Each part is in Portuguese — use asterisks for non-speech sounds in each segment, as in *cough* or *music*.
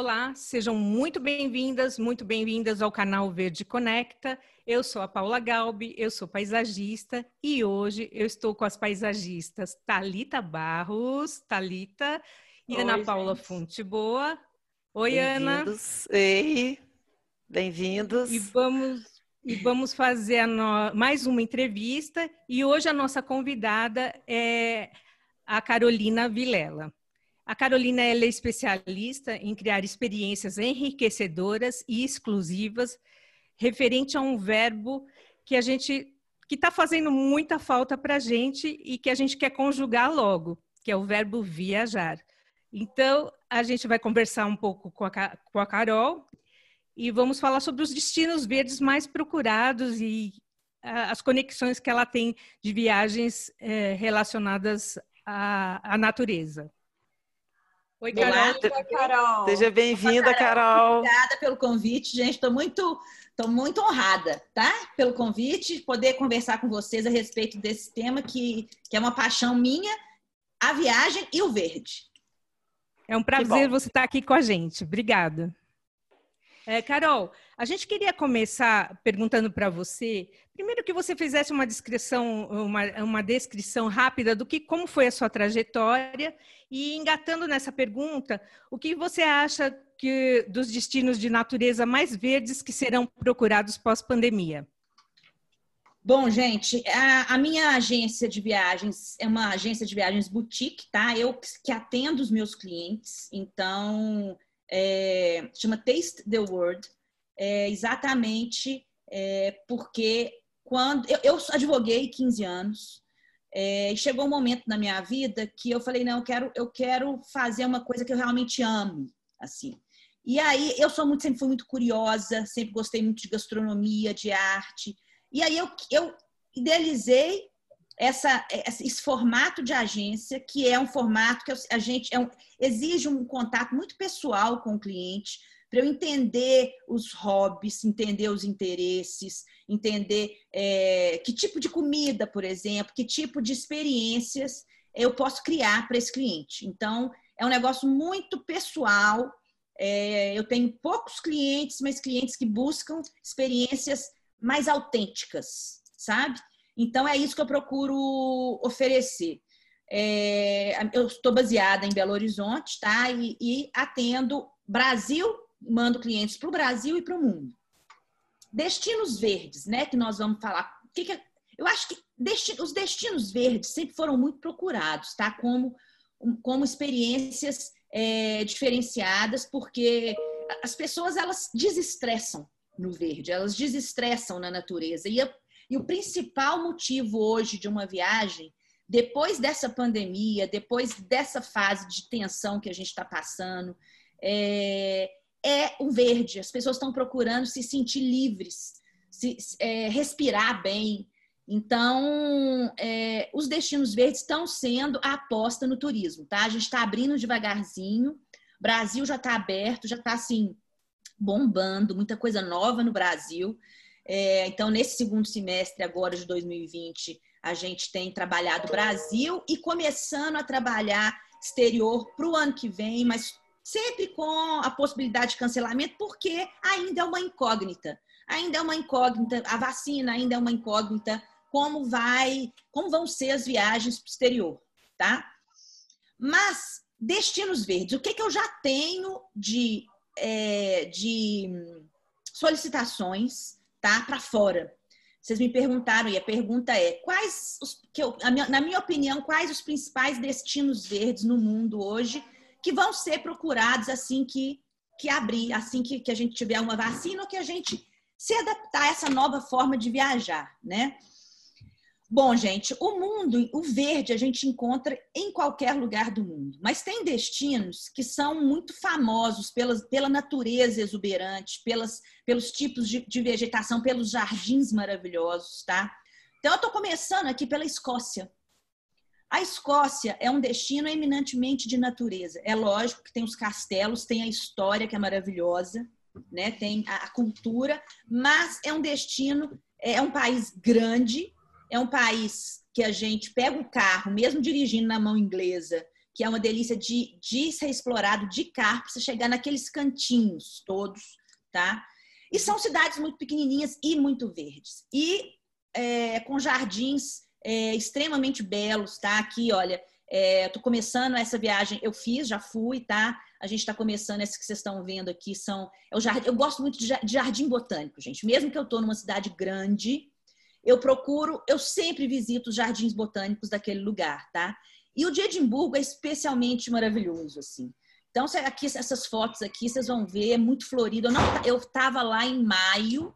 Olá, sejam muito bem-vindas, muito bem-vindas ao canal Verde Conecta. Eu sou a Paula Galbi, eu sou paisagista e hoje eu estou com as paisagistas Talita Barros, Talita e Oi, Ana Paula Fonte Boa. Oi, Ana. Ei, bem-vindos. E vamos e vamos fazer no... mais uma entrevista e hoje a nossa convidada é a Carolina Vilela. A Carolina é especialista em criar experiências enriquecedoras e exclusivas referente a um verbo que a gente que está fazendo muita falta para a gente e que a gente quer conjugar logo, que é o verbo viajar. Então, a gente vai conversar um pouco com a, com a Carol e vamos falar sobre os destinos verdes mais procurados e as conexões que ela tem de viagens é, relacionadas à, à natureza. Oi, Carol. Olá, Carol. Seja bem-vinda, Carol. Obrigada pelo convite, gente. Estou muito, tô muito honrada, tá? Pelo convite, poder conversar com vocês a respeito desse tema que, que é uma paixão minha, a viagem e o verde. É um prazer você estar aqui com a gente. Obrigada. É, Carol, a gente queria começar perguntando para você, primeiro que você fizesse uma descrição, uma, uma descrição rápida do que como foi a sua trajetória e engatando nessa pergunta, o que você acha que dos destinos de natureza mais verdes que serão procurados pós-pandemia? Bom, gente, a, a, minha agência de viagens é uma agência de viagens boutique, tá? Eu que atendo os meus clientes, então é, chama Taste the World, é, exatamente é, porque quando eu, eu, advoguei 15 anos é, chegou um momento na minha vida que eu falei não, eu quero eu quero fazer uma coisa que eu realmente amo, assim. E aí eu sou muito sempre fui muito curiosa, sempre gostei muito de gastronomia, de arte. E aí eu, eu idealizei essa, esse formato de agência, que é um formato que a gente é um, exige um contato muito pessoal com o cliente, para eu entender os hobbies, entender os interesses, entender é, que tipo de comida, por exemplo, que tipo de experiências eu posso criar para esse cliente. Então, é um negócio muito pessoal. É, eu tenho poucos clientes, mas clientes que buscam experiências mais autênticas, sabe? Então, é isso que eu procuro oferecer. É, eu estou baseada em Belo Horizonte, tá? E, e atendo Brasil, mando clientes para o Brasil e para o mundo. Destinos verdes, né? Que nós vamos falar. Que que é? eu acho que os destinos verdes sempre foram muito procurados, tá? Como, como experiências é, diferenciadas, porque as pessoas elas desestressam no verde, elas desestressam na natureza. E a, e o principal motivo hoje de uma viagem, depois dessa pandemia, depois dessa fase de tensão que a gente está passando, é, é, o verde. As pessoas estão procurando se sentir livres, se, é, respirar bem. Então, é, os destinos verdes estão sendo a aposta no turismo, tá? A gente está abrindo devagarzinho. O Brasil já está aberto, já está assim bombando, muita coisa nova no Brasil. É, então, nesse segundo semestre agora de 2020, a gente tem trabalhado Brasil e começando a trabalhar exterior para o ano que vem, mas sempre com a possibilidade de cancelamento, porque ainda é uma incógnita. Ainda é uma incógnita, a vacina ainda é uma incógnita, como vai, como vão ser as viagens para o exterior, tá? Mas destinos verdes, o que, que eu já tenho de, é, de solicitações tá? Para fora. Vocês me perguntaram e a pergunta é: quais os, que eu, na minha opinião, quais os principais destinos verdes no mundo hoje que vão ser procurados assim que que abrir, assim que, que a gente tiver uma vacina ou que a gente se adaptar a essa nova forma de viajar, né? Bom, gente, o mundo, o verde a gente encontra em qualquer lugar do mundo, mas tem destinos que são muito famosos pelas, pela natureza exuberante, pelas, pelos tipos de, de vegetação, pelos jardins maravilhosos, tá? Então, eu estou começando aqui pela Escócia. A Escócia é um destino eminentemente de natureza. É lógico que tem os castelos, tem a história que é maravilhosa, né? tem a, cultura, mas é um destino, é um país grande, é um país que a gente pega o carro, mesmo dirigindo na mão inglesa, que é uma delícia de, de ser explorado de carro, para você chegar naqueles cantinhos todos, tá? E são cidades muito pequenininhas e muito verdes. E é, com jardins é, extremamente belos, tá? Aqui, olha, é, tô começando essa viagem, eu fiz, já fui, tá? A gente está começando, esse que vocês estão vendo aqui são. É o eu gosto muito de jardim botânico, gente. Mesmo que eu estou numa cidade grande, eu procuro, eu sempre visito os jardins botânicos daquele lugar, tá? E o de Edimburgo é especialmente maravilhoso, assim. Então, aqui, essas fotos aqui, vocês vão ver, é muito florido. Eu estava lá em maio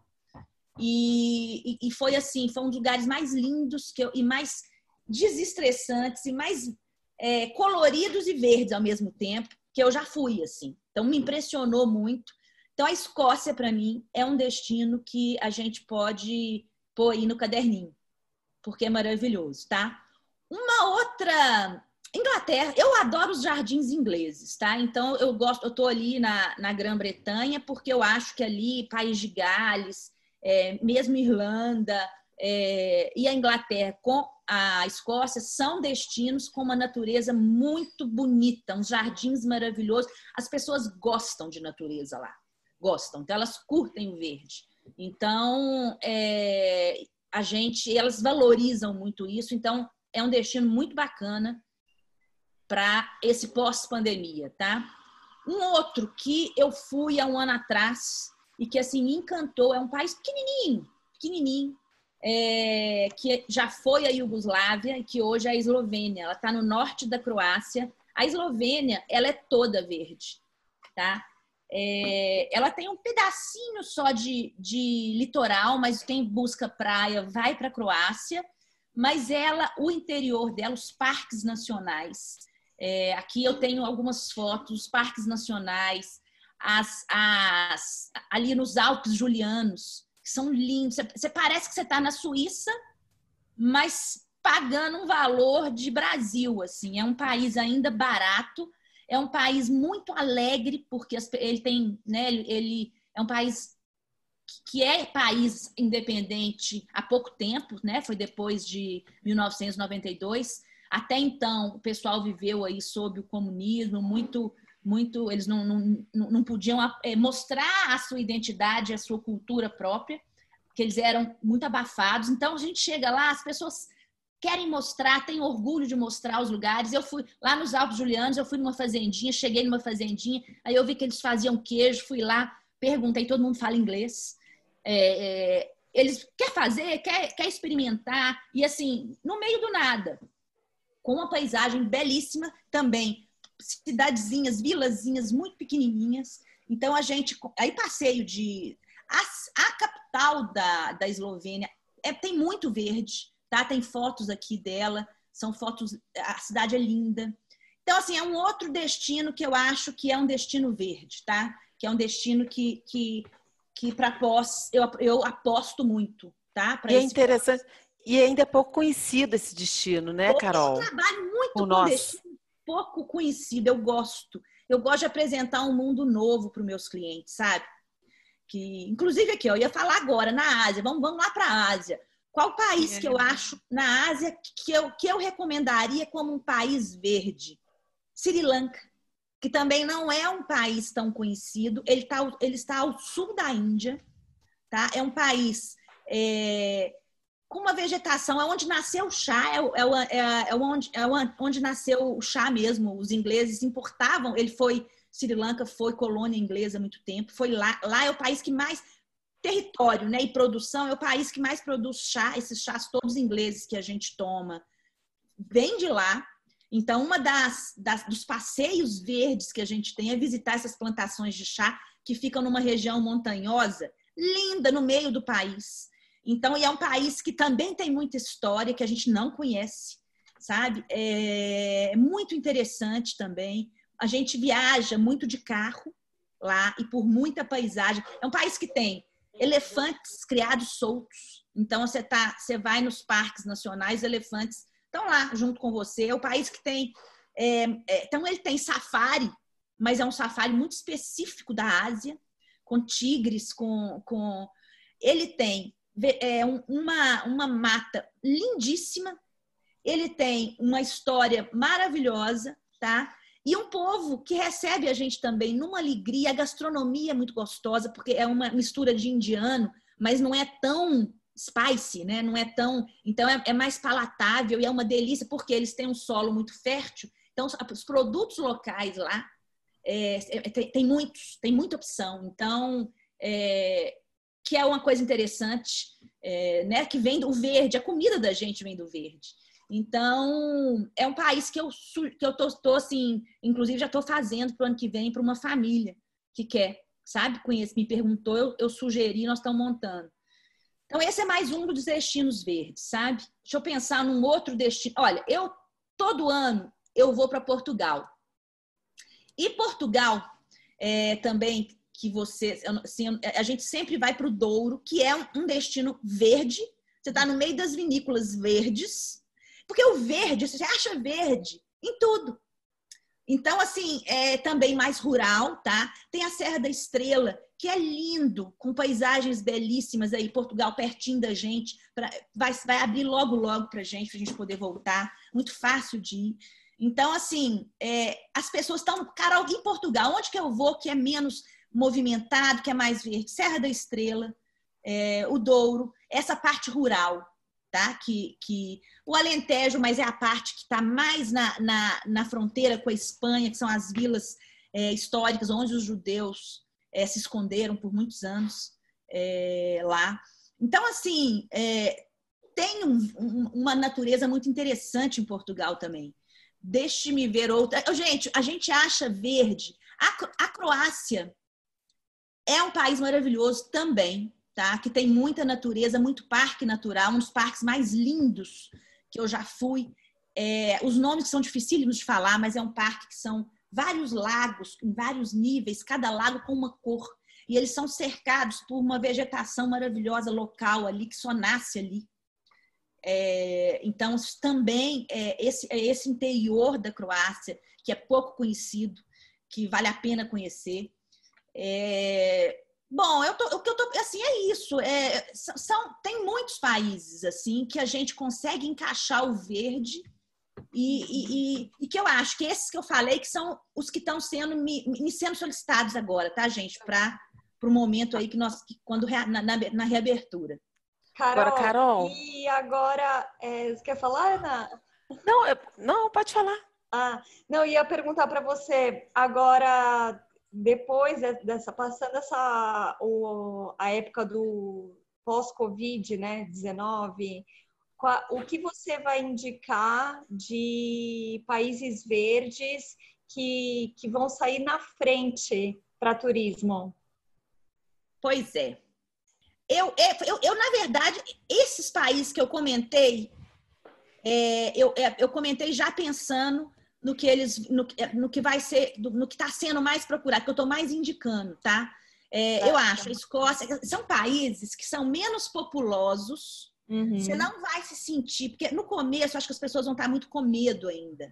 e, e, foi assim, foi um dos lugares mais lindos que eu, e mais desestressantes e mais é, coloridos e verdes ao mesmo tempo que eu já fui, assim. Então, me impressionou muito. Então, a Escócia, para mim, é um destino que a gente pode pôr aí no caderninho, porque é maravilhoso, tá? Uma outra. Inglaterra, eu adoro os jardins ingleses, tá? Então eu gosto, eu tô ali na, na Grã-Bretanha porque eu acho que ali, País de Gales, é, mesmo Irlanda é, e a Inglaterra com a Escócia são destinos com uma natureza muito bonita, uns jardins maravilhosos. As pessoas gostam de natureza lá, gostam, então elas curtem o verde. Então, é, a gente, elas valorizam muito isso. Então, é um destino muito bacana para esse pós-pandemia, tá? Um outro que eu fui há um ano atrás e que assim me encantou é um país pequenininho, pequenininho, é, que já foi a Iugoslávia e que hoje é a Eslovênia. Ela está no norte da Croácia. A Eslovênia, ela é toda verde, tá? É, ela tem um pedacinho só de, de litoral, mas quem busca praia vai para a Croácia mas ela, o interior dela, os parques nacionais. É, aqui eu tenho algumas fotos, os parques nacionais, as, as, ali nos Alpes Julianos, que são lindos. Você, você parece que você está na Suíça, mas pagando um valor de Brasil. assim. É um país ainda barato, é um país muito alegre, porque ele tem, né, ele é um país que é país independente há pouco tempo, né? Foi depois de 1992. Até então, o pessoal viveu aí sob o comunismo, muito, muito, eles não, não, não podiam é, mostrar a sua identidade, a sua cultura própria, porque eles eram muito abafados. Então, a gente chega lá, as pessoas querem mostrar, têm orgulho de mostrar os lugares. Eu fui lá nos Alpes Julianos, eu fui numa fazendinha, cheguei numa fazendinha, aí eu vi que eles faziam queijo, fui lá, perguntei, todo mundo fala inglês. É, é, eles quer fazer, quer, quer experimentar, e assim, no meio do nada, com uma paisagem belíssima também, cidadezinhas, vilazinhas muito pequenininhas. Então a gente, aí passeio de a, a capital da, da Eslovênia é, tem muito verde, tá? Tem fotos aqui dela, são fotos, a cidade é linda. Então assim é um outro destino que eu acho que é um destino verde, tá? Que é um destino que, que que para pós eu, eu aposto muito, tá? Pra e é interessante. Pós. E ainda é pouco conhecido esse destino, né, Carol? Eu trabalho muito o com nosso. destino pouco conhecido. Eu gosto. Eu gosto de apresentar um mundo novo para os meus clientes, sabe? Que, inclusive aqui, eu ia falar agora na Ásia. Vamos, vamos lá para a Ásia. Qual país é. que eu acho na Ásia que eu, que eu recomendaria como um país verde? Sri Lanka que também não é um país tão conhecido. Ele, tá, ele está ao sul da Índia, tá? É um país é, com uma vegetação, é onde nasceu o chá, é, é, é, é, onde, é onde nasceu o chá mesmo. Os ingleses importavam, ele foi, Sri Lanka foi colônia inglesa há muito tempo, foi lá, lá é o país que mais território né, e produção, é o país que mais produz chá, esses chás todos ingleses que a gente toma, vem de lá, então, uma das, das, dos passeios verdes que a gente tem é visitar essas plantações de chá que ficam numa região montanhosa, linda, no meio do país. Então, e é um país que também tem muita história que a gente não conhece, sabe? É muito interessante também. A gente viaja muito de carro lá e por muita paisagem. É um país que tem elefantes criados soltos. Então, você, tá, você vai nos parques nacionais, elefantes estão lá junto com você. É o país que tem. É, é, então, ele tem safari, mas é um safari muito específico da Ásia, com tigres, com. com... Ele tem é, uma, uma mata lindíssima, ele tem uma história maravilhosa, tá? E um povo que recebe a gente também numa alegria, a gastronomia é muito gostosa, porque é uma mistura de indiano, mas não é tão spicy, né? Não é tão. Então é, é mais palatável e é uma delícia, porque eles têm um solo muito fértil. Então, os produtos locais lá é, é, tem, tem, muitos, tem muita opção. Então, é, que é uma coisa interessante, é, né? Que vem do verde, a comida da gente vem do verde. Então, é um país que eu, que eu tô, tô assim, inclusive já estou fazendo para o ano que vem para uma família que quer, sabe? Conhece, me perguntou, eu, eu sugeri, nós estamos montando. Então, esse é mais um dos destinos verdes, sabe? Deixa eu pensar num outro destino. Olha, eu todo ano eu vou para Portugal. E Portugal é, também que você, assim, a gente sempre vai para o Douro, que é um destino verde. Você está no meio das vinícolas verdes, porque o verde, você acha verde em tudo. Então, assim, é também mais rural, tá? Tem a Serra da Estrela, que é lindo, com paisagens belíssimas aí, Portugal pertinho da gente. Pra, vai, vai abrir logo, logo para gente, para a gente poder voltar. Muito fácil de ir. Então, assim, é, as pessoas estão. Carol, em Portugal, onde que eu vou que é menos movimentado, que é mais verde? Serra da Estrela, é, o Douro, essa parte rural tá? Que, que o Alentejo, mas é a parte que está mais na, na, na, fronteira com a Espanha, que são as vilas é, históricas onde os judeus é, se esconderam por muitos anos é, lá. Então, assim, é, tem um, um, uma natureza muito interessante em Portugal também. Deixe-me ver outra. Gente, a gente acha verde. A, a Croácia é um país maravilhoso também, tá? Que tem muita natureza, muito parque natural, um dos parques mais lindos que eu já fui. É, os nomes são dificílimos de falar, mas é um parque que são vários lagos em vários níveis, cada lago com uma cor. E eles são cercados por uma vegetação maravilhosa local ali, que só nasce ali. É, então, também é esse, é esse interior da Croácia, que é pouco conhecido, que vale a pena conhecer. É, Bom, eu tô, o que eu tô, assim, é isso. É, são, tem muitos países, assim, que a gente consegue encaixar o verde e, e, e, e que eu acho que esses que eu falei que são os que estão sendo, me, me, sendo solicitados agora, tá, gente? Para o momento aí que nós, que quando, na, na, na reabertura. Carol, agora, Carol. E agora, é, você quer falar, Ana? Não, não, pode falar. Ah, não, ia perguntar para você, agora depois dessa passando essa o, a época do pós-Covid, né, 19, o que você vai indicar de países verdes que, que vão sair na frente para turismo? Pois é. Eu, eu, eu, na verdade, esses países que eu comentei, é, eu, é, eu comentei já pensando no que eles no, no que vai ser no que está sendo mais procurado que eu estou mais indicando tá é, tá. eu acho a Escócia são países que são menos populosos uhum. você não vai se sentir porque no começo acho que as pessoas vão estar muito com medo ainda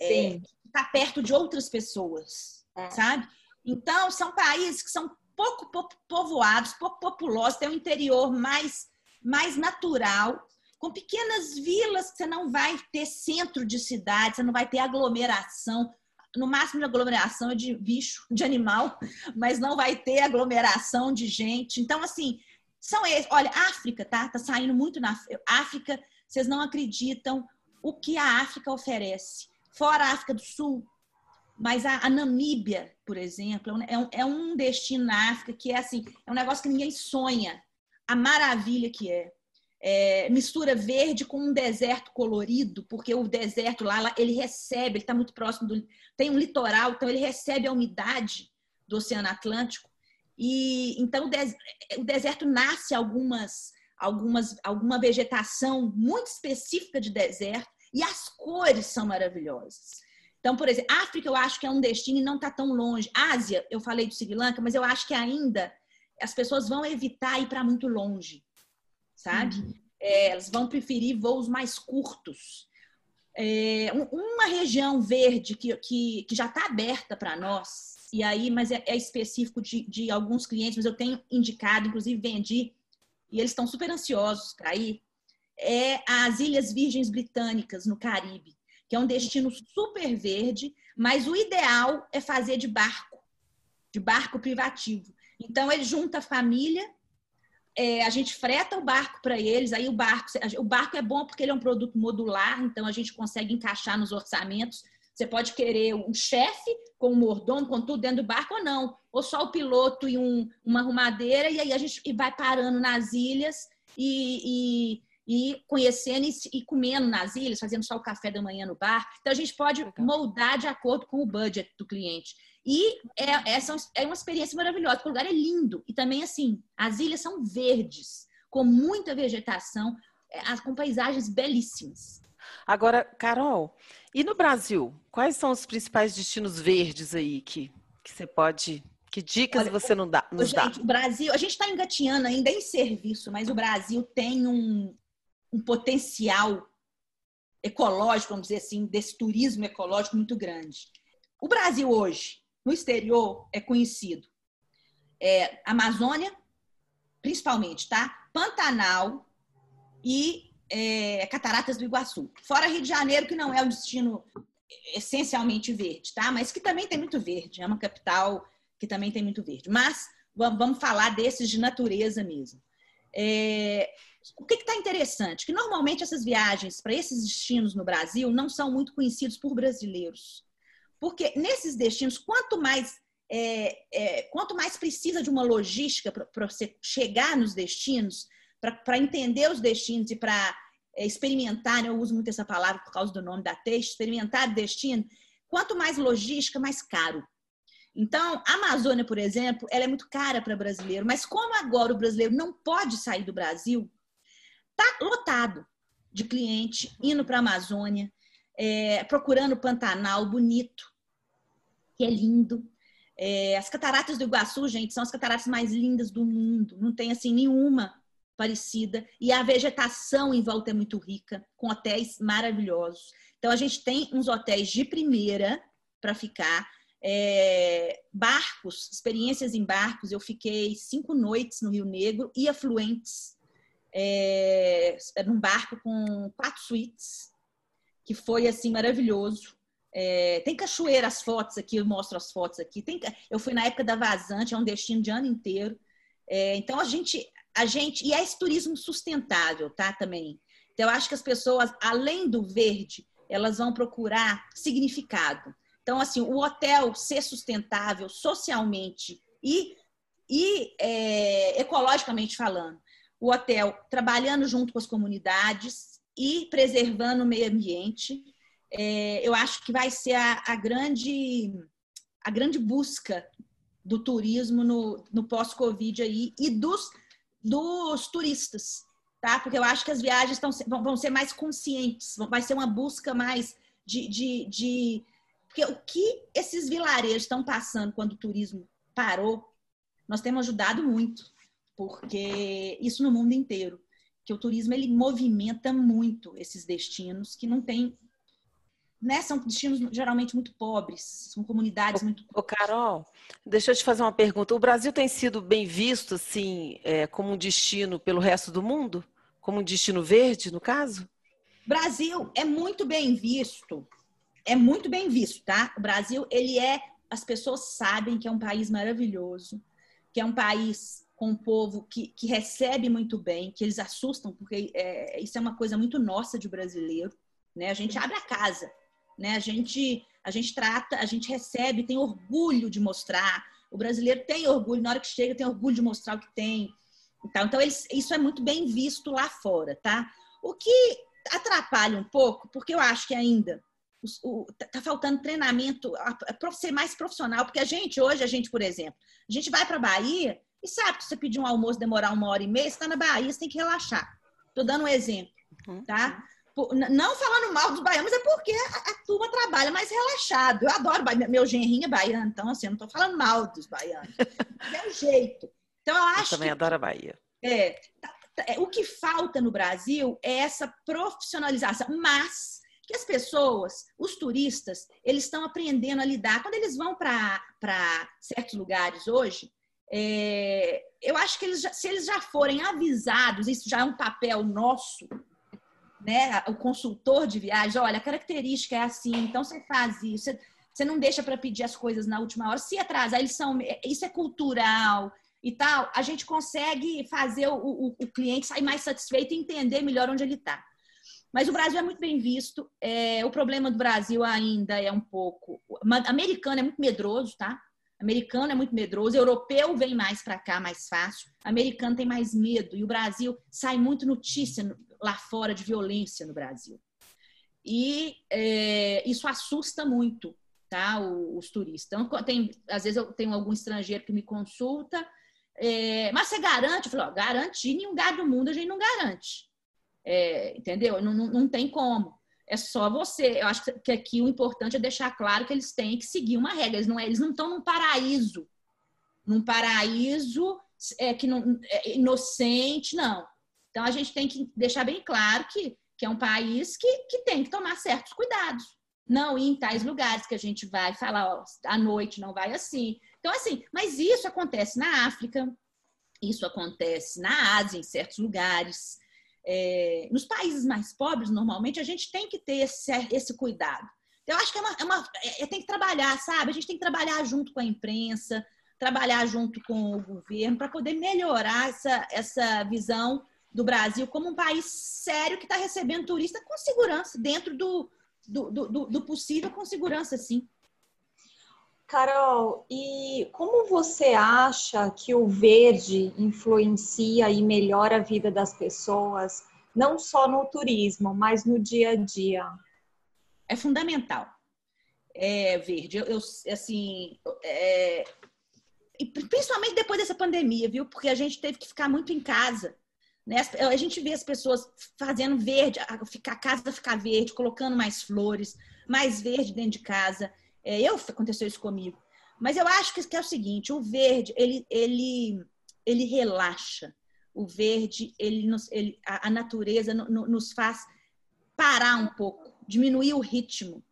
é, tá perto de outras pessoas é. sabe então são países que são pouco povoados pouco populosos tem um interior mais mais natural com pequenas vilas você não vai ter centro de cidade, você não vai ter aglomeração. No máximo de aglomeração é de bicho, de animal, *laughs* mas não vai ter aglomeração de gente. Então, assim, são esses. Olha, África, tá? Tá saindo muito na África. Vocês não acreditam o que a África oferece. Fora a África do Sul, mas a, a Namíbia, por exemplo, é um, é um destino na África que é assim, é um negócio que ninguém sonha. A maravilha que é é, mistura verde com um deserto colorido, porque o deserto lá, ele recebe, ele está muito próximo do. tem um litoral, então ele recebe a umidade do Oceano Atlântico. E então o deserto nasce algumas, algumas, alguma vegetação muito específica de deserto e as cores são maravilhosas. Então, por exemplo, África eu acho que é um destino e não está tão longe. Ásia, eu falei do Sri Lanka, mas eu acho que ainda as pessoas vão evitar ir para muito longe sabe? Uhum. É, elas vão preferir voos mais curtos. É, uma região verde que, que, que já está aberta para nós, e aí, mas é, é específico de, de, alguns clientes, mas eu tenho indicado, inclusive vendi, e eles estão super ansiosos para ir, é as Ilhas Virgens Britânicas, no Caribe, que é um destino super verde, mas o ideal é fazer de barco, de barco privativo. Então, ele junta a família, é, a gente freta o barco para eles, aí o barco, o barco é bom porque ele é um produto modular, então a gente consegue encaixar nos orçamentos. Você pode querer um chefe com um mordomo, com tudo dentro do barco ou não, ou só o piloto e um, uma arrumadeira, e aí a gente vai parando nas ilhas e, e, e conhecendo e, comendo nas ilhas, fazendo só o café da manhã no bar. Então a gente pode moldar de acordo com o budget do cliente. E é, essa é uma experiência maravilhosa, porque o lugar é lindo. E também, assim, as ilhas são verdes, com muita vegetação, é, com paisagens belíssimas. Agora, Carol, e no Brasil, quais são os principais destinos verdes aí que, que você pode. Que dicas Olha, você não dá, nos gente, dá? O Brasil, a gente está engatinhando ainda em serviço, mas o Brasil tem um, um potencial ecológico, vamos dizer assim, desse turismo ecológico muito grande. O Brasil hoje, no exterior, é conhecido. É, Amazônia, principalmente, tá? Pantanal e é, Cataratas do Iguaçu. Fora Rio de Janeiro, que não é um destino essencialmente verde, tá? Mas que também tem muito verde. É uma capital que também tem muito verde. Mas vamos falar desses de natureza mesmo. É, o que está interessante? Que normalmente essas viagens para esses destinos no Brasil não são muito conhecidos por brasileiros. Porque nesses destinos, quanto mais é, é, quanto mais precisa de uma logística para você chegar nos destinos, para entender os destinos e para é, experimentar, né? eu uso muito essa palavra por causa do nome da texto, experimentar o destino, quanto mais logística, mais caro. Então, a Amazônia, por exemplo, ela é muito cara para brasileiro, mas como agora o brasileiro não pode sair do Brasil, tá lotado de cliente indo para a Amazônia, é, procurando Pantanal bonito, que é lindo. É, as cataratas do Iguaçu, gente, são as cataratas mais lindas do mundo. Não tem assim nenhuma parecida. E a vegetação em volta é muito rica, com hotéis maravilhosos. Então a gente tem uns hotéis de primeira para ficar. É, barcos, experiências em barcos. Eu fiquei cinco noites no Rio Negro e afluentes, é, num barco com quatro suítes, que foi assim maravilhoso. É, tem cachoeira, as fotos aqui, eu mostro as fotos aqui. Tem, eu fui na época da vazante, é um destino de ano inteiro. É, então a gente, a gente. E é esse turismo sustentável, tá? Também. Então, eu acho que as pessoas, além do verde, elas vão procurar significado. Então, assim, o hotel ser sustentável socialmente e, e é, ecologicamente falando. O hotel trabalhando junto com as comunidades e preservando o meio ambiente é, eu acho que vai ser a, a, grande, a grande busca do turismo no, no pós-Covid aí e dos, dos turistas, tá? Porque eu acho que as viagens tão, vão ser mais conscientes, vai ser uma busca mais de, de, de... Porque o que esses vilarejos estão passando quando o turismo parou, nós temos ajudado muito, porque isso no mundo inteiro, que o turismo ele movimenta muito esses destinos que não tem né, são destinos geralmente muito pobres, são comunidades ô, muito. Ô, Carol, deixa eu te fazer uma pergunta. O Brasil tem sido bem visto, assim, é, como um destino pelo resto do mundo? Como um destino verde, no caso? Brasil é muito bem visto, é muito bem visto, tá? O Brasil, ele é, as pessoas sabem que é um país maravilhoso, que é um país com um povo que, que recebe muito bem, que eles assustam, porque é, isso é uma coisa muito nossa de brasileiro, né? A gente abre a casa né? A gente a gente trata, a gente recebe, tem orgulho de mostrar. O brasileiro tem orgulho, na hora que chega, tem orgulho de mostrar o que tem. Então, então eles, isso é muito bem visto lá fora, tá? O que atrapalha um pouco, porque eu acho que ainda o, tá, tá faltando treinamento para ser mais profissional, porque a gente, hoje, a gente, por exemplo, a gente vai para Bahia e sabe que você pedir um almoço demorar uma hora e meia, você está na Bahia, você tem que relaxar. Estou dando um exemplo, uhum. tá? Não falando mal dos baianos, é porque a, a, turma trabalha mais relaxado. Eu adoro meu genrinho é baiano, então assim, eu não estou falando mal dos baianos. *laughs* é o jeito. Então eu acho. Eu também que, adoro a Bahia. É, tá, tá, é, o que falta no Brasil é essa profissionalização, mas que as pessoas, os turistas, eles estão aprendendo a lidar. Quando eles vão para certos lugares hoje, é, eu acho que eles já, se eles já forem avisados, isso já é um papel nosso né, o consultor de viagem, olha, a característica é assim, então você faz isso, você não deixa para pedir as coisas na última hora. Se atrasar, eles são, isso é cultural e tal, a gente consegue fazer o, o, o cliente sair mais satisfeito e entender melhor onde ele está. Mas o Brasil é muito bem visto. É, o problema do Brasil ainda é um pouco. Americano é muito medroso, tá? Americano é muito medroso, europeu vem mais para cá, mais fácil. Americano tem mais medo. E o Brasil sai muito notícia lá fora de violência no Brasil. E é, isso assusta muito tá, os, os turistas. Então, tem, às vezes eu tenho algum estrangeiro que me consulta, é, mas você garante? Eu falo, ó, garantir em nenhum lugar do mundo a gente não garante. É, entendeu? Não, não, não tem como. É só você. Eu acho que aqui o importante é deixar claro que eles têm que seguir uma regra. Eles não é, estão num paraíso, num paraíso é, que não, é inocente, não. Então a gente tem que deixar bem claro que, que é um país que, que tem que tomar certos cuidados. Não ir em tais lugares que a gente vai falar, ó, à noite não vai assim. Então, assim, mas isso acontece na África, isso acontece na Ásia, em certos lugares. É, nos países mais pobres, normalmente, a gente tem que ter esse, esse cuidado. Eu acho que é uma, é uma é, tem que trabalhar, sabe? A gente tem que trabalhar junto com a imprensa, trabalhar junto com o governo para poder melhorar essa, essa visão do Brasil como um país sério que está recebendo turista com segurança, dentro do, do, do, do possível, com segurança, sim. Carol, e como você acha que o verde influencia e melhora a vida das pessoas, não só no turismo, mas no dia a dia? É fundamental. É verde. Eu, eu assim, é, principalmente depois dessa pandemia, viu? Porque a gente teve que ficar muito em casa. Né? A gente vê as pessoas fazendo verde, a casa ficar verde, colocando mais flores, mais verde dentro de casa. É, eu aconteceu isso comigo. Mas eu acho que, que é o seguinte: o verde ele, ele, ele relaxa. O verde, ele, nos, ele a, a natureza no, no, nos faz parar um pouco, diminuir o ritmo,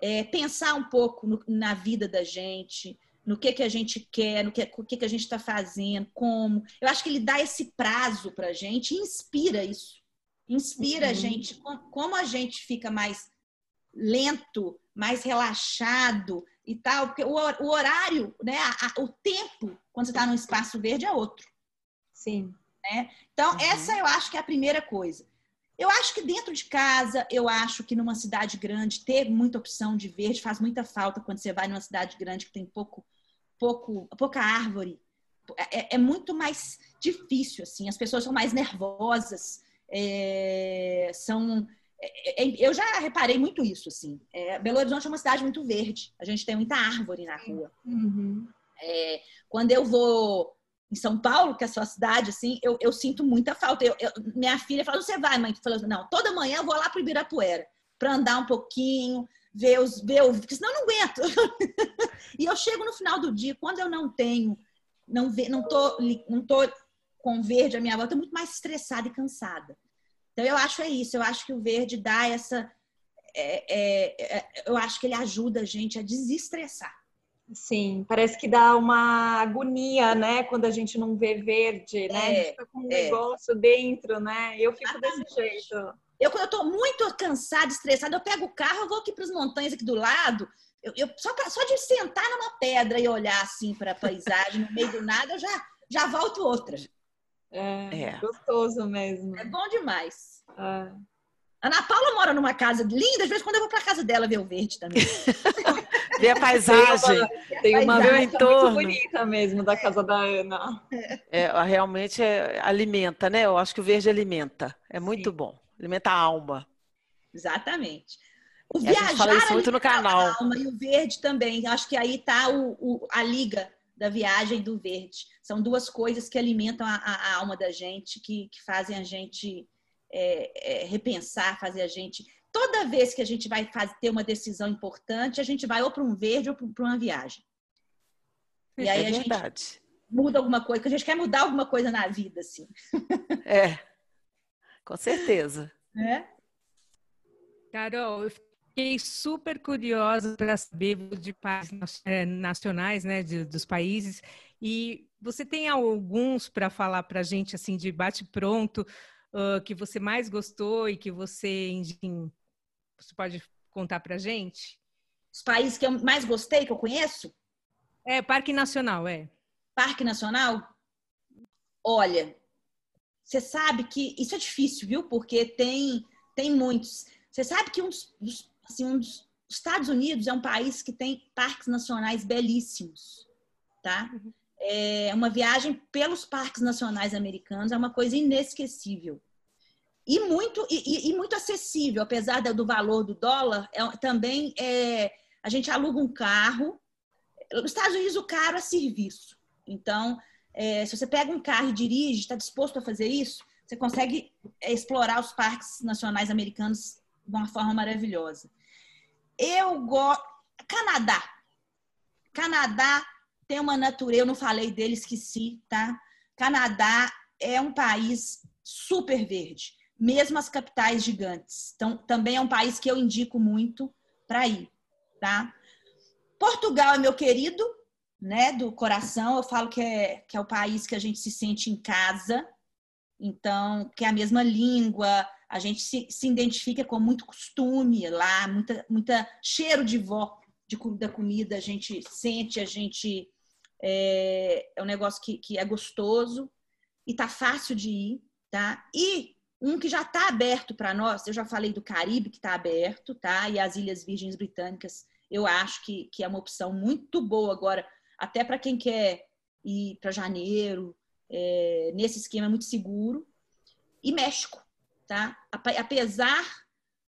é, pensar um pouco no, na vida da gente, no que, que a gente quer, no que, o que, que a gente está fazendo, como. Eu acho que ele dá esse prazo para a gente e inspira isso. Inspira uhum. a gente. Como a gente fica mais lento, mais relaxado e tal, porque o, horário, né, o tempo quando você está num espaço verde é outro. Sim. Né? Então, uhum. essa eu acho que é a primeira coisa. Eu acho que dentro de casa, eu acho que numa cidade grande, ter muita opção de verde faz muita falta quando você vai numa cidade grande que tem pouco, pouco, pouca árvore. É, é muito mais difícil, assim. As pessoas são mais nervosas, é, são é, é, eu já reparei muito isso, assim. É, Belo Horizonte é uma cidade muito verde. A gente tem muita árvore na rua. Uhum. É, quando eu vou em São Paulo, que é a sua cidade, assim, eu, eu sinto muita falta. Eu, eu, minha filha falou, você vai, mãe? Falou, não, toda manhã eu vou lá para o Ibirapuera para andar um pouquinho, ver os... Ver o, porque senão eu não aguento. *laughs* e eu chego no final do dia, quando eu não tenho, não, ve, não, tô, não tô com verde à minha volta, eu tô muito mais estressada e cansada. Então, eu acho é isso. Eu acho que o verde dá essa. É, é, é, eu acho que ele ajuda a gente a desestressar. Sim, parece que dá uma agonia, né? Quando a gente não vê verde, né? a gente fica com um é. negócio dentro, né? Eu fico Exatamente. desse jeito. Eu, quando eu tô muito cansada, estressada, eu pego o carro, eu vou aqui para as montanhas aqui do lado. Eu, eu só, pra, só de sentar numa pedra e olhar assim para a paisagem no meio do nada, eu já, já volto outra. É, é, gostoso mesmo. É bom demais. É. Ana Paula mora numa casa linda, às vezes quando eu vou para casa dela ver o verde também. *laughs* ver a paisagem. Tem uma, tem uma entorno. muito bonita mesmo da casa da Ana. É, realmente é, alimenta, né? Eu acho que o verde alimenta. É muito Sim. bom. Alimenta a alma. Exatamente. O viajar a gente fala isso muito no canal. A alma e o verde também. Acho que aí tá o, o, a liga da viagem do verde. São duas coisas que alimentam a, a alma da gente, que, que fazem a gente é, é, repensar, fazer a gente. Toda vez que a gente vai fazer, ter uma decisão importante, a gente vai ou para um verde ou para uma viagem. E aí é a verdade. gente muda alguma coisa, que a gente quer mudar alguma coisa na vida, assim. É, com certeza. É? Carol, eu fiquei super curiosa para saber de países é, nacionais, né, de, dos países. E você tem alguns para falar para a gente assim de bate pronto? uh, que você mais gostou e que você, enfim, você pode contar para gente? Os países que eu mais gostei, que eu conheço? É, Parque Nacional, é. Parque Nacional? Olha, você sabe que isso é difícil, viu? Porque tem, tem muitos. Você sabe que um dos, assim, um dos Estados Unidos é um país que tem parques nacionais belíssimos, tá? Uhum. É uma viagem pelos parques nacionais americanos é uma coisa inesquecível e muito e, e muito acessível, apesar do valor do dólar. É, também é, a gente aluga um carro. Nos Estados Unidos o caro é serviço. Então, é, se você pega um carro e dirige, está disposto a fazer isso, você consegue é, explorar os parques nacionais americanos de uma forma maravilhosa. Eu gosto. Canadá. Canadá tem uma natureza, eu não falei dele, esqueci, tá? Canadá é um país super verde, mesmo as capitais gigantes. Então, também é um país que eu indico muito para ir, tá? Portugal é meu querido, né, do coração. Eu falo que é, que é o país que a gente se sente em casa. Então, que é a mesma língua, a gente se, se identifica com muito costume lá, muita, muita cheiro de vó de, da comida, a gente sente, a gente. É, é um negócio que, que é gostoso e tá fácil de ir, tá? E um que já está aberto para nós, eu já falei do Caribe que está aberto, tá? E as Ilhas Virgens Britânicas, eu acho que, que é uma opção muito boa agora, até para quem quer ir para janeiro, é, nesse esquema muito seguro. E México, tá? Apesar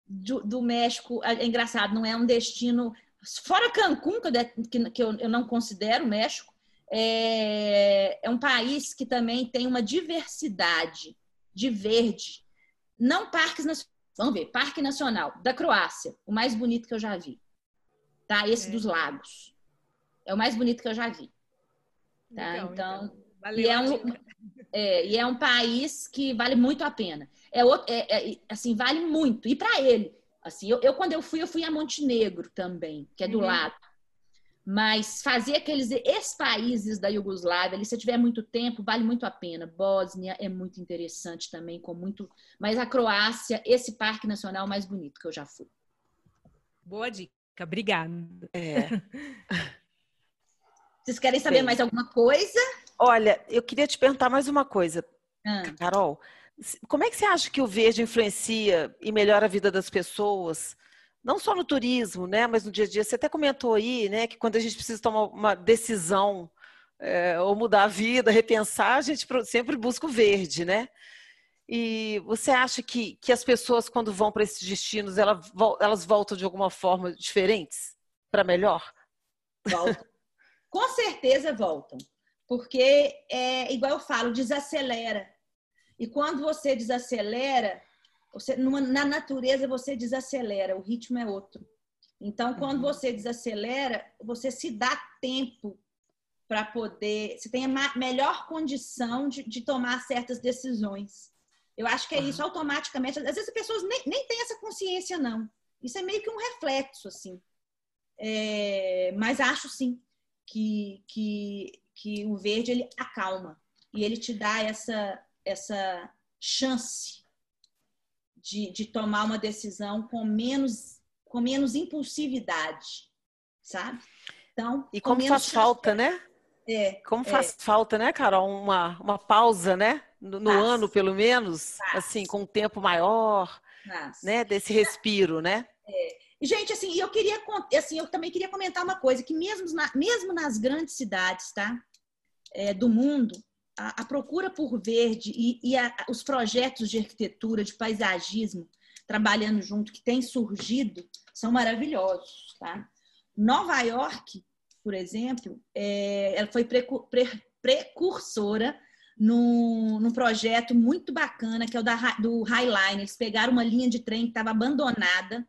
do, do, México, é engraçado, não é um destino fora Cancún que, eu, não considero o México, é, é um país que também tem uma diversidade de verde. Não parques nacionais. Vamos ver, Parque Nacional da Croácia, o mais bonito que eu já vi. Tá? Esse é. dos lagos. É o mais bonito que eu já vi. Tá? Legal, então, então. Valeu, e, é um, *laughs* é, e é um país que vale muito a pena. É, é, é assim, vale muito. E para ele, assim, eu, eu, quando eu fui, eu fui a Montenegro também, que é do uhum. lado. Mas fazer aqueles ex-países da Iugoslávia, ali, se tiver muito tempo, vale muito a pena. Bósnia é muito interessante também, com muito. Mas a Croácia, esse parque nacional mais bonito que eu já fui. Boa dica, obrigada. É. *laughs* Vocês querem saber Bem, mais alguma coisa? Olha, eu queria te perguntar mais uma coisa, ah. Carol. Como é que você acha que o verde influencia e melhora a vida das pessoas? Não só no turismo, né? Mas no dia a dia. Você até comentou aí, né? Que quando a gente precisa tomar uma decisão é, ou mudar a vida, repensar, a gente sempre busca o verde, né? E você acha que, que as pessoas, quando vão para esses destinos, elas, elas voltam de alguma forma diferentes? Para melhor? Voltam. Com certeza voltam. Porque, é, igual eu falo, desacelera. E quando você desacelera, você, numa, na natureza você desacelera, o ritmo é outro. Então, quando uhum. você desacelera, você se dá tempo para poder. Você tem a melhor condição de, de, tomar certas decisões. Eu acho que é uhum. isso automaticamente. Às vezes as pessoas nem, nem têm essa consciência, não. Isso é meio que um reflexo, assim. É, mas acho sim que, que que o verde ele acalma e ele te dá essa, essa chance de, de tomar uma decisão com menos, com menos impulsividade, sabe? Então, e como faz falta, né? É, como é. faz falta, né, Carol? Uma, uma pausa, né? No, no ano, pelo menos, assim, com um tempo maior, né? Desse respiro, né? É. Gente, assim, eu queria, assim, eu também queria comentar uma coisa, que mesmo, na, mesmo nas grandes cidades, tá? É, do mundo, a, a, procura por verde e, e a, os projetos de arquitetura, de paisagismo, trabalhando junto, que têm surgido, são maravilhosos, tá? Nova York, por exemplo, é, ela foi precur, pre, precursora num, num, projeto muito bacana, que é o da, do Highline. Eles pegaram uma linha de trem que estava abandonada,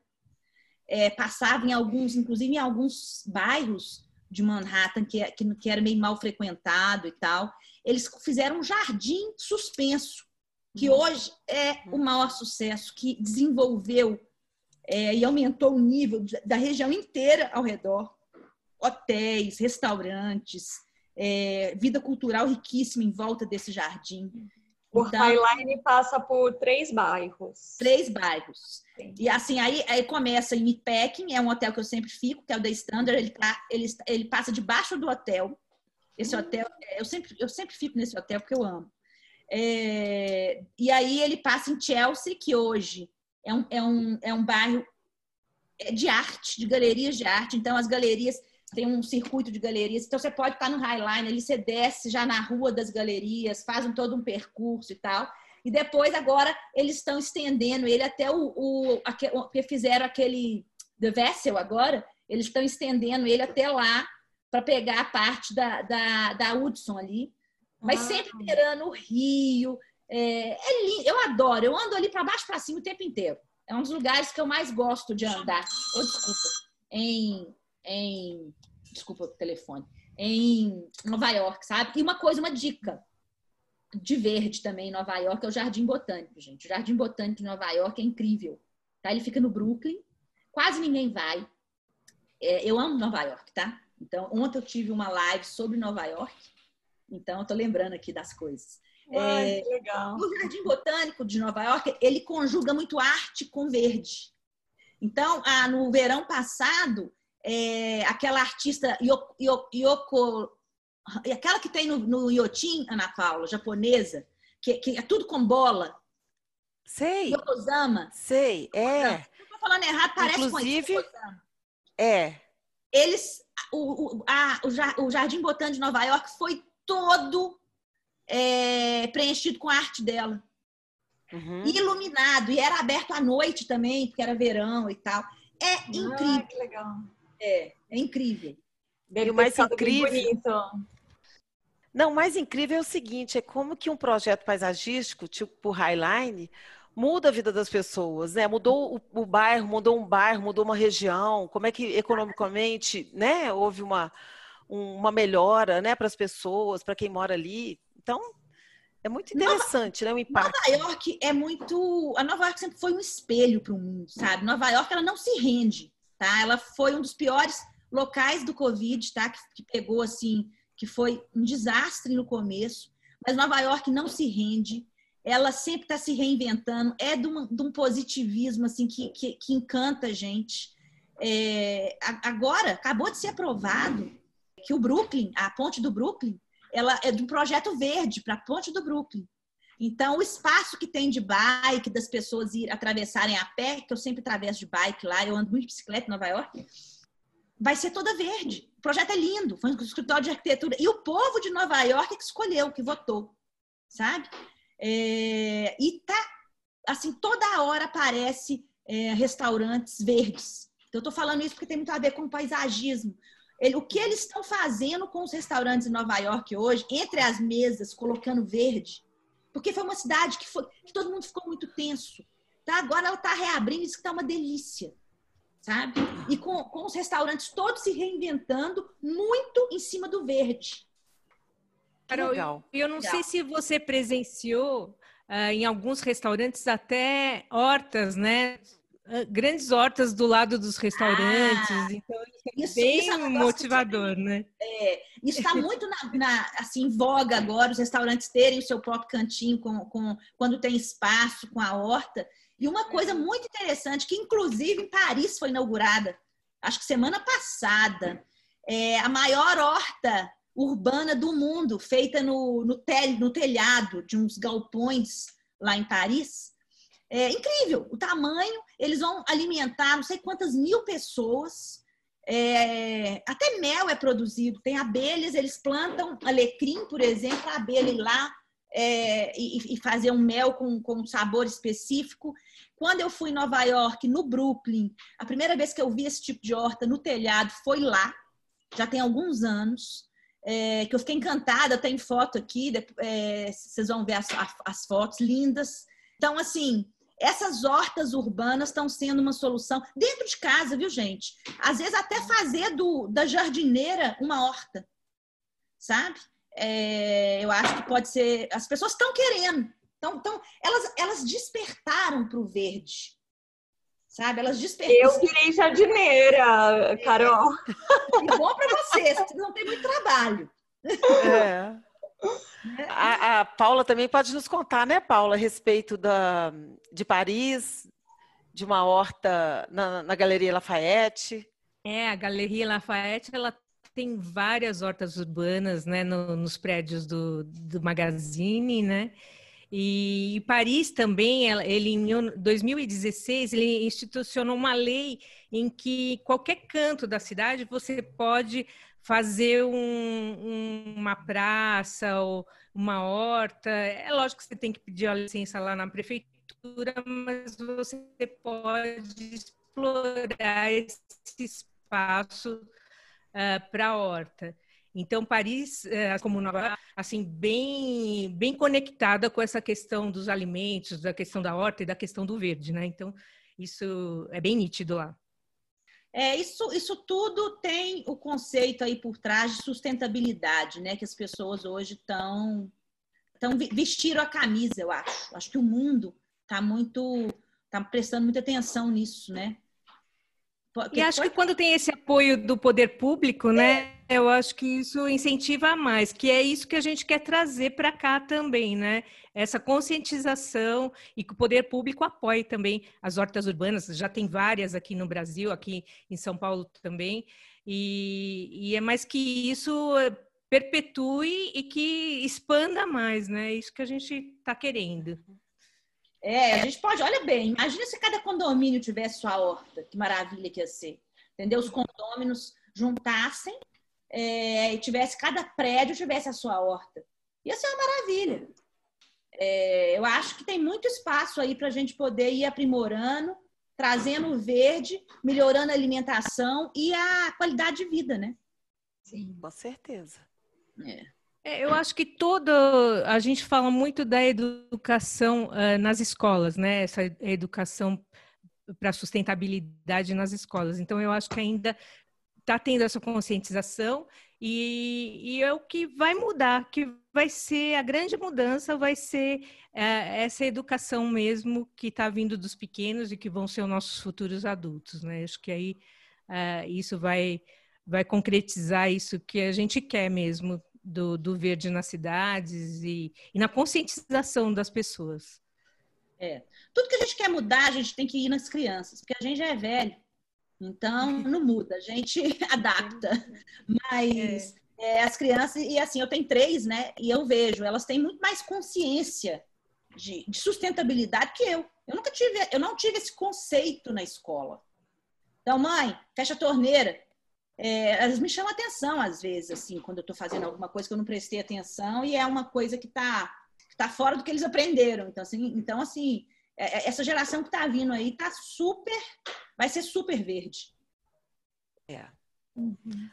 é, passava em alguns, inclusive em alguns bairros de Manhattan que, é, que, que era meio mal frequentado e tal. Eles fizeram um jardim suspenso, que uhum. hoje é o maior sucesso, que desenvolveu é, e aumentou o nível da região inteira ao redor. Hotéis, restaurantes, é, vida cultural riquíssima em volta desse jardim. O então, Highline passa por três bairros. Três bairros. Sim. E assim, aí, aí começa em Meatpacking, é um hotel que eu sempre fico, que é o The Standard, ele, tá, ele, ele passa debaixo do hotel. Esse hum. hotel, eu sempre, eu sempre fico nesse hotel porque eu amo. É, e aí ele passa em Chelsea, que hoje é um, é um, é um bairro é de arte, de galerias de arte. Então, as galerias tem um circuito de galerias. Então, você pode estar no Highline, ali você desce já na rua das galerias, faz um, todo um percurso e tal. E depois, agora, eles estão estendendo ele até o, o, que fizeram aquele The Vessel agora, eles estão estendendo ele até lá para pegar a parte da, da, da Hudson ali. Mas ah. sempre beirando o rio. É, é lindo, eu adoro. Eu ando ali para baixo para cima o tempo inteiro. É um dos lugares que eu mais gosto de andar. Oh, desculpa. Em, em desculpa o telefone. Em Nova York, sabe? E uma coisa, uma dica de verde também em Nova York é o Jardim Botânico, gente. O Jardim Botânico de Nova York é incrível. Tá? Ele fica no Brooklyn, quase ninguém vai. É, eu amo Nova York, tá? Então, ontem eu tive uma live sobre Nova York, então eu tô lembrando aqui das coisas. Uai, é, legal. O Jardim Botânico de Nova York, ele conjuga muito arte com verde. Então, ah, no verão passado, é, aquela artista Yoko, Yoko, aquela que tem no, no Yotin, Ana Paula, japonesa, que, que, é tudo com bola. Sei. Yokozama. Sei, é. Não falando errado, parece Inclusive, com É. Eles, o, o, a, o Jardim Botânico de Nova York foi todo é, preenchido com a arte dela. Uhum. Iluminado. E era aberto à noite também, porque era verão e tal. É ah, incrível. que legal. É, é incrível. Deve e o mais incrível. Não, o mais incrível é o seguinte: é como que um projeto paisagístico, tipo o Highline, muda a vida das pessoas, né? Mudou o, o, bairro, mudou um bairro, mudou uma região, como é que economicamente, né, houve uma, uma melhora, né, para as pessoas, para quem mora ali. Então, é muito interessante, Nova, né, o impacto. Nova York é muito, a Nova York sempre foi um espelho para o mundo, sabe? Nova York ela não se rende, tá? Ela foi um dos piores locais do Covid, tá? Que, que pegou assim, que foi um desastre no começo, mas Nova York não se rende. Ela sempre está se reinventando, é de um, de um positivismo assim que, que, que encanta a gente. É, agora acabou de ser aprovado que o Brooklyn, a ponte do Brooklyn, ela é de um projeto verde para a ponte do Brooklyn. Então, o espaço que tem de bike, das pessoas ir atravessarem a pé, que eu sempre atravesso de bike lá, eu ando muito de bicicleta em Nova York, vai ser toda verde. O projeto é lindo, foi um escritório de arquitetura. E o povo de Nova York é que escolheu, que votou, sabe? É, e tá, assim, toda hora aparece é, restaurantes verdes. Então, eu estou falando isso porque tem muito a ver com paisagismo. Ele, o que eles estão fazendo com os restaurantes em Nova York hoje, entre as mesas, colocando verde, porque foi uma cidade que, foi, que todo mundo ficou muito tenso. Tá? Agora ela está reabrindo, isso que está uma delícia. Sabe? E com, com os restaurantes todos se reinventando muito em cima do verde. Carol, Legal. eu não Legal. sei se você presenciou uh, em alguns restaurantes até hortas, né? Ah, grandes hortas do lado dos restaurantes, ah, então isso é bem isso é um motivador, né? É, isso está muito na, na, assim, em voga agora, os restaurantes terem o seu próprio cantinho com, com, quando tem espaço com a horta. E uma coisa uhum. muito interessante, que inclusive em Paris foi inaugurada, acho que semana passada, é a maior horta urbana do mundo, feita no, no, tel, no telhado de uns galpões lá em Paris. É incrível o tamanho, eles vão alimentar não sei quantas mil pessoas. É, até mel é produzido, tem abelhas, eles plantam alecrim, por exemplo, a abelha ir lá é, e, e, fazer um mel com, com um sabor específico. Quando eu fui em Nova York, no Brooklyn, a primeira vez que eu vi esse tipo de horta no telhado foi lá, já tem alguns anos, é, que eu fiquei encantada. Tem foto aqui, é, vocês vão ver as, as fotos lindas. Então, assim, essas hortas urbanas estão sendo uma solução dentro de casa, viu, gente? Às vezes até fazer do, da jardineira uma horta, sabe? É, eu acho que pode ser. As pessoas estão querendo, então, elas, elas despertaram para o verde, sabe? Elas despertaram. Eu virei jardineira, Carol. É, é bom para vocês, não tem muito trabalho. É. A, a, Paula também pode nos contar, né, Paula, a respeito da, de Paris, de uma horta na, na Galeria Lafayette. É, a Galeria Lafayette, ela tem várias hortas urbanas, né, no, nos prédios do, do Magazine, né, e, Paris também, ele em 2016, ele institucionou uma lei em que qualquer canto da cidade você pode fazer um, um, uma praça ou uma horta. É lógico que você tem que pedir a licença lá na prefeitura, mas você pode explorar esse espaço uh, para a horta. Então, Paris, é, como Nova assim, bem, bem conectada com essa questão dos alimentos, da questão da horta e da questão do verde, né? Então, isso é bem nítido lá. É, isso, isso tudo tem o conceito aí por trás de sustentabilidade, né? Que as pessoas hoje estão estão vestiram a camisa, eu acho. Acho que o mundo está muito está prestando muita atenção nisso, né? E acho que quando tem esse apoio do poder público, né? É. Eu acho que isso incentiva mais, que é isso que a gente quer trazer para cá também, né? Essa conscientização e que o poder público apoie também as hortas urbanas. Já tem várias aqui no Brasil, aqui em São Paulo também. E, e é mais que isso perpetue e que expanda mais, né? Isso que a gente está querendo. É, a gente pode, olha bem, imagina se cada condomínio tivesse sua horta, que maravilha que ia ser. Entendeu? Os condôminos juntassem é, e tivesse, cada prédio tivesse a sua horta. Ia ser uma maravilha. É, eu acho que tem muito espaço aí para a gente poder ir aprimorando, trazendo o verde, melhorando a alimentação e a qualidade de vida, né? Sim, com certeza. É. É, eu acho que toda a gente fala muito da educação uh, nas escolas, né? Essa educação para sustentabilidade nas escolas. Então, eu acho que ainda está tendo essa conscientização e, e, é o que vai mudar, que vai ser a grande mudança, vai ser uh, essa educação mesmo que está vindo dos pequenos e que vão ser os nossos futuros adultos, né? Acho que aí uh, isso vai vai concretizar isso que a gente quer mesmo do, do verde nas cidades e, e na conscientização das pessoas. É. Tudo que a gente quer mudar, a gente tem que ir nas crianças, porque a gente já é velho. Então, *laughs* não muda, a gente *laughs* adapta. Mas é. As crianças, e assim, eu tenho três, né? E eu vejo, elas têm muito mais consciência de, de sustentabilidade que eu. Eu nunca tive, eu não tive esse conceito na escola. Então, mãe, fecha a torneira é, elas me chamam atenção às vezes, assim, quando eu estou fazendo alguma coisa que eu não prestei atenção e é uma coisa que está tá fora do que eles aprenderam. Então, assim, então, assim é, é essa geração que está vindo aí está super, vai ser super verde. É. Uhum.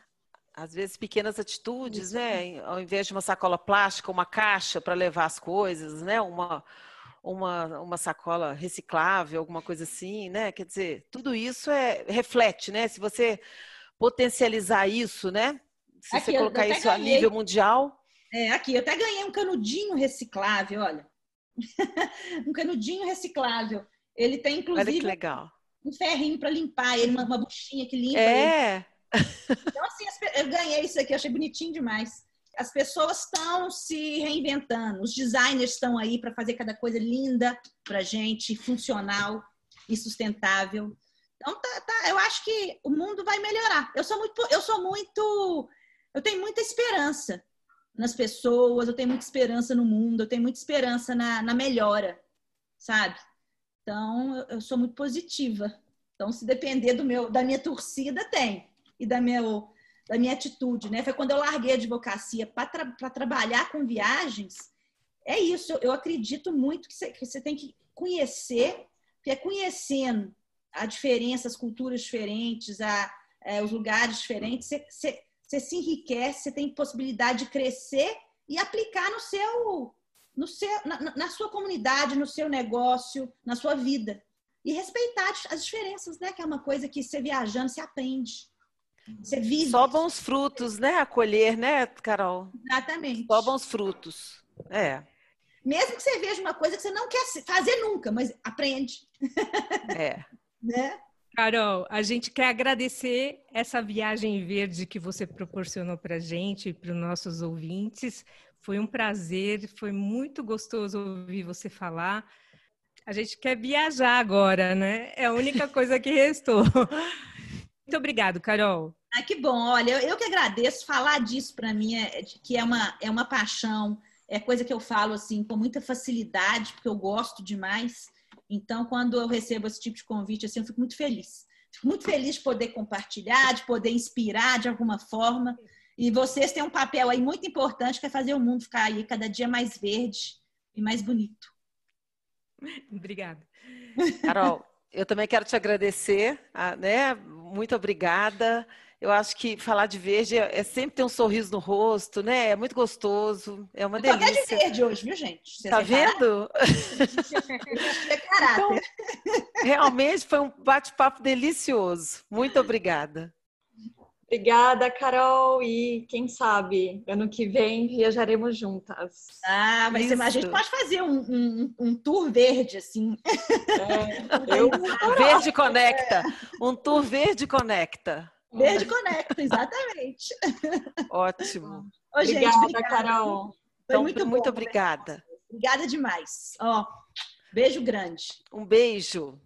Às vezes pequenas atitudes, Isso. né? Ao invés de uma sacola plástica, uma caixa para levar as coisas, né? Uma, uma, uma sacola reciclável, alguma coisa assim, né? Quer dizer, tudo isso é reflete, né? Se você potencializar isso, né? Se aqui, você colocar isso ganhei. a nível mundial. É, aqui, eu até ganhei um canudinho reciclável, olha. *laughs* um canudinho reciclável. Ele tem, inclusive, olha que legal. Um ferrinho para limpar ele, uma, uma buchinha que limpa é. ele. Então, assim, eu ganhei isso aqui, achei bonitinho demais. As pessoas estão se reinventando, os designers estão aí para fazer cada coisa linda para gente, funcional e sustentável. Então, tá, tá, eu acho que o mundo vai melhorar. Eu sou muito, eu sou muito, eu tenho muita esperança nas pessoas, eu tenho muita esperança no mundo, eu tenho muita esperança na, na melhora, sabe? Então, eu, sou muito positiva. Então, se depender do meu, da minha torcida, tem. E da, meu, da minha atitude, né? Foi quando eu larguei a advocacia para tra trabalhar com viagens. É isso, eu, acredito muito que você, que tem que conhecer, porque é conhecendo a diferença, as culturas diferentes, a, é, os lugares diferentes, você se enriquece, você tem possibilidade de crescer e aplicar no seu, no seu, na, na, sua comunidade, no seu negócio, na sua vida. E respeitar as diferenças, né? Que é uma coisa que você viajando, você aprende. Você vive. Só bons frutos, né? Acolher, né, Carol? Exatamente. Só bons frutos. É. Mesmo que você veja uma coisa que você não quer fazer nunca, mas aprende. É. *laughs* né? Carol, a gente quer agradecer essa viagem verde que você proporcionou para a gente e para os nossos ouvintes. Foi um prazer, foi muito gostoso ouvir você falar. A gente quer viajar agora, né? É a única *laughs* coisa que restou. Muito obrigado, Carol. Ah, que bom. Olha, eu, eu que agradeço. Falar disso para mim é que é uma, é uma paixão, é coisa que eu falo assim com muita facilidade, porque eu gosto demais. Então, quando eu recebo esse tipo de convite, assim, eu fico muito feliz. Fico muito feliz de poder compartilhar, de poder inspirar de alguma forma. E vocês têm um papel aí muito importante que é fazer o mundo ficar aí cada dia mais verde e mais bonito. *laughs* Obrigada. Carol, eu também quero te agradecer, né? Muito obrigada. Eu acho que falar de verde é, é sempre ter um sorriso no rosto, né? É muito gostoso, é uma eu delícia. Tô até de verde hoje, viu, gente? Você tá vendo? *laughs* então, realmente foi um bate-papo delicioso. Muito obrigada. Obrigada, Carol. E quem sabe, ano que vem viajaremos juntas. Ah, vai ser, a gente pode fazer um, um, um tour verde, assim. É, eu... Verde Conecta. Um tour Verde Conecta. Verde Conecta, exatamente. Ótimo. Ô, obrigada, gente, obrigada, Carol. Foi então, muito, muito obrigada. Obrigada demais. Ó, beijo grande. Um beijo.